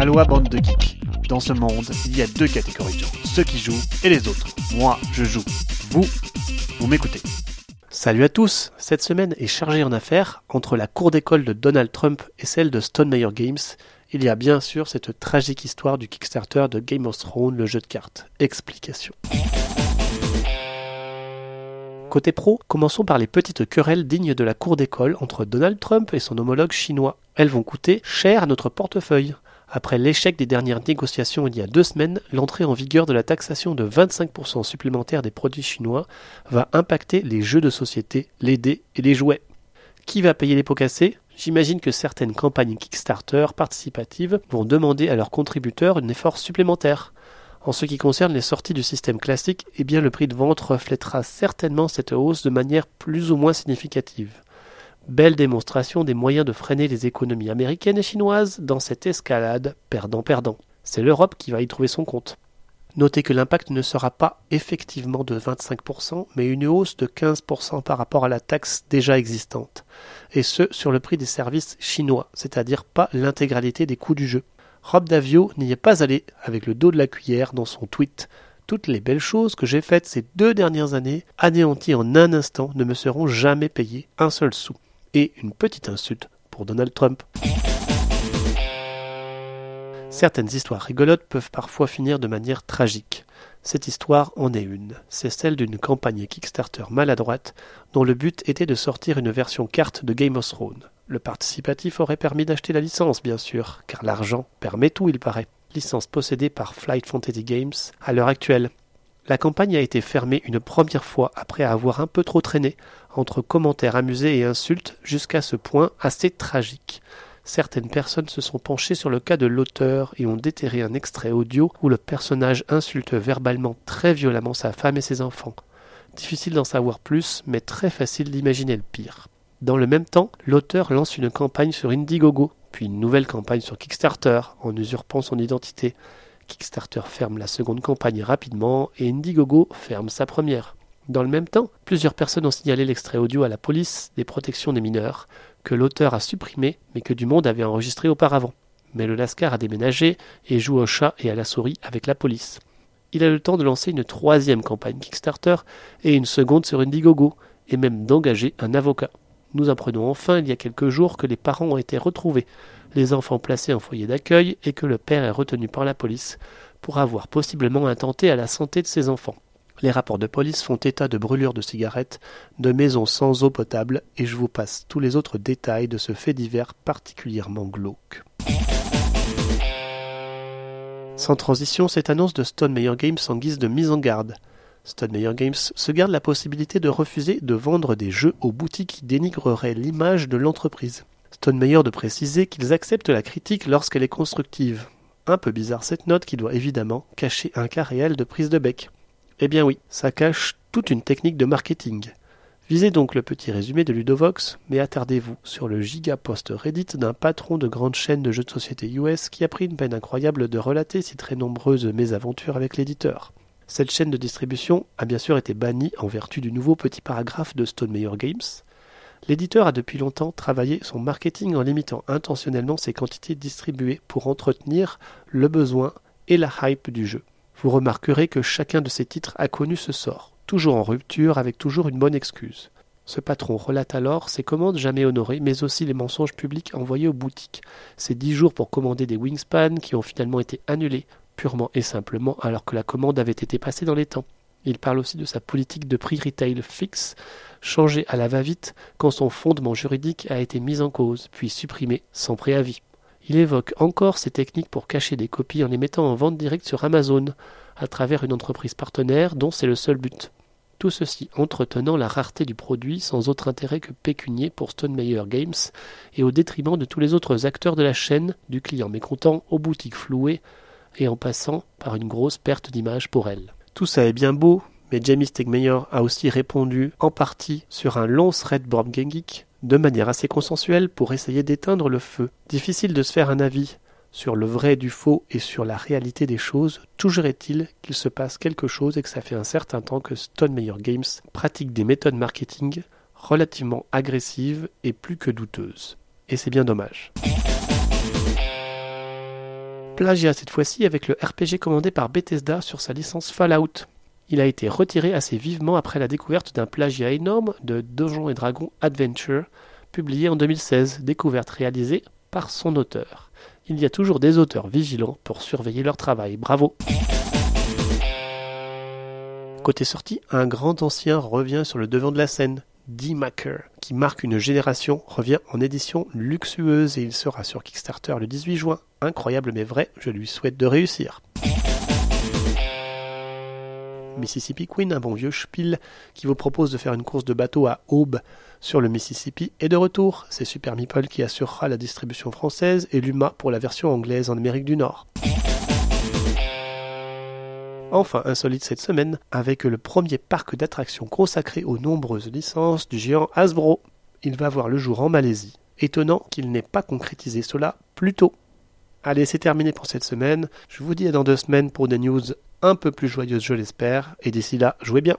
Aloha bande de geeks. Dans ce monde, il y a deux catégories de gens, ceux qui jouent et les autres. Moi, je joue. Vous, vous m'écoutez. Salut à tous Cette semaine est chargée en affaires. Entre la cour d'école de Donald Trump et celle de Stone Meyer Games, il y a bien sûr cette tragique histoire du Kickstarter de Game of Thrones, le jeu de cartes. Explication. Côté pro, commençons par les petites querelles dignes de la cour d'école entre Donald Trump et son homologue chinois. Elles vont coûter cher à notre portefeuille. Après l'échec des dernières négociations il y a deux semaines, l'entrée en vigueur de la taxation de 25% supplémentaire des produits chinois va impacter les jeux de société, les dés et les jouets. Qui va payer les pots cassés? J'imagine que certaines campagnes Kickstarter participatives vont demander à leurs contributeurs un effort supplémentaire. En ce qui concerne les sorties du système classique, eh bien le prix de vente reflètera certainement cette hausse de manière plus ou moins significative. Belle démonstration des moyens de freiner les économies américaines et chinoises dans cette escalade perdant-perdant. C'est l'Europe qui va y trouver son compte. Notez que l'impact ne sera pas effectivement de 25%, mais une hausse de 15% par rapport à la taxe déjà existante. Et ce, sur le prix des services chinois, c'est-à-dire pas l'intégralité des coûts du jeu. Rob Davio n'y est pas allé avec le dos de la cuillère dans son tweet. Toutes les belles choses que j'ai faites ces deux dernières années, anéanties en un instant, ne me seront jamais payées un seul sou. Et une petite insulte pour Donald Trump. Certaines histoires rigolotes peuvent parfois finir de manière tragique. Cette histoire en est une. C'est celle d'une campagne Kickstarter maladroite dont le but était de sortir une version carte de Game of Thrones. Le participatif aurait permis d'acheter la licence, bien sûr, car l'argent permet tout, il paraît. Licence possédée par Flight Fantasy Games à l'heure actuelle. La campagne a été fermée une première fois après avoir un peu trop traîné, entre commentaires amusés et insultes, jusqu'à ce point assez tragique. Certaines personnes se sont penchées sur le cas de l'auteur et ont déterré un extrait audio où le personnage insulte verbalement très violemment sa femme et ses enfants. Difficile d'en savoir plus, mais très facile d'imaginer le pire. Dans le même temps, l'auteur lance une campagne sur Indiegogo, puis une nouvelle campagne sur Kickstarter, en usurpant son identité. Kickstarter ferme la seconde campagne rapidement et Indiegogo ferme sa première. Dans le même temps, plusieurs personnes ont signalé l'extrait audio à la police des protections des mineurs, que l'auteur a supprimé mais que du monde avait enregistré auparavant. Mais le Lascar a déménagé et joue au chat et à la souris avec la police. Il a le temps de lancer une troisième campagne Kickstarter et une seconde sur Indiegogo, et même d'engager un avocat. Nous apprenons enfin il y a quelques jours que les parents ont été retrouvés, les enfants placés en foyer d'accueil et que le père est retenu par la police pour avoir possiblement intenté à la santé de ses enfants. Les rapports de police font état de brûlures de cigarettes, de maisons sans eau potable, et je vous passe tous les autres détails de ce fait divers particulièrement glauque. Sans transition, cette annonce de Stone Meyer Games en guise de mise en garde. Stone Meyer Games se garde la possibilité de refuser de vendre des jeux aux boutiques qui dénigreraient l'image de l'entreprise. Stone Meyer de préciser qu'ils acceptent la critique lorsqu'elle est constructive. Un peu bizarre cette note qui doit évidemment cacher un cas réel de prise de bec. Eh bien oui, ça cache toute une technique de marketing. Visez donc le petit résumé de Ludovox, mais attardez-vous sur le giga-post Reddit d'un patron de grande chaîne de jeux de société US qui a pris une peine incroyable de relater si très nombreuses mésaventures avec l'éditeur. Cette chaîne de distribution a bien sûr été bannie en vertu du nouveau petit paragraphe de Stone Meyer Games. L'éditeur a depuis longtemps travaillé son marketing en limitant intentionnellement ses quantités distribuées pour entretenir le besoin et la hype du jeu. Vous remarquerez que chacun de ces titres a connu ce sort, toujours en rupture avec toujours une bonne excuse. Ce patron relate alors ses commandes jamais honorées, mais aussi les mensonges publics envoyés aux boutiques, ses dix jours pour commander des Wingspan qui ont finalement été annulés, purement et simplement alors que la commande avait été passée dans les temps. Il parle aussi de sa politique de prix retail fixe, changée à la va-vite quand son fondement juridique a été mis en cause, puis supprimé sans préavis. Il évoque encore ces techniques pour cacher des copies en les mettant en vente directe sur Amazon, à travers une entreprise partenaire dont c'est le seul but. Tout ceci entretenant la rareté du produit sans autre intérêt que pécunier pour Stone Meyer Games et au détriment de tous les autres acteurs de la chaîne, du client mécontent aux boutiques flouées, et en passant par une grosse perte d'image pour elle. Tout ça est bien beau, mais Jamie Stegmeyer a aussi répondu en partie sur un long thread Geek de manière assez consensuelle pour essayer d'éteindre le feu. Difficile de se faire un avis sur le vrai du faux et sur la réalité des choses, toujours est-il qu'il se passe quelque chose et que ça fait un certain temps que Stone Meyer Games pratique des méthodes marketing relativement agressives et plus que douteuses. Et c'est bien dommage. Plagiat cette fois-ci avec le RPG commandé par Bethesda sur sa licence Fallout. Il a été retiré assez vivement après la découverte d'un plagiat énorme de Donjons et Dragons Adventure, publié en 2016, découverte réalisée par son auteur. Il y a toujours des auteurs vigilants pour surveiller leur travail. Bravo Côté sortie, un grand ancien revient sur le devant de la scène. D-Maker, qui marque une génération, revient en édition luxueuse et il sera sur Kickstarter le 18 juin. Incroyable mais vrai, je lui souhaite de réussir. Mississippi Queen, un bon vieux spiel qui vous propose de faire une course de bateau à aube sur le Mississippi est de retour. C'est Super Meeple qui assurera la distribution française et Luma pour la version anglaise en Amérique du Nord. Enfin, insolite cette semaine, avec le premier parc d'attractions consacré aux nombreuses licences du géant Hasbro. Il va voir le jour en Malaisie. Étonnant qu'il n'ait pas concrétisé cela plus tôt. Allez, c'est terminé pour cette semaine. Je vous dis à dans deux semaines pour des news un peu plus joyeuses, je l'espère. Et d'ici là, jouez bien.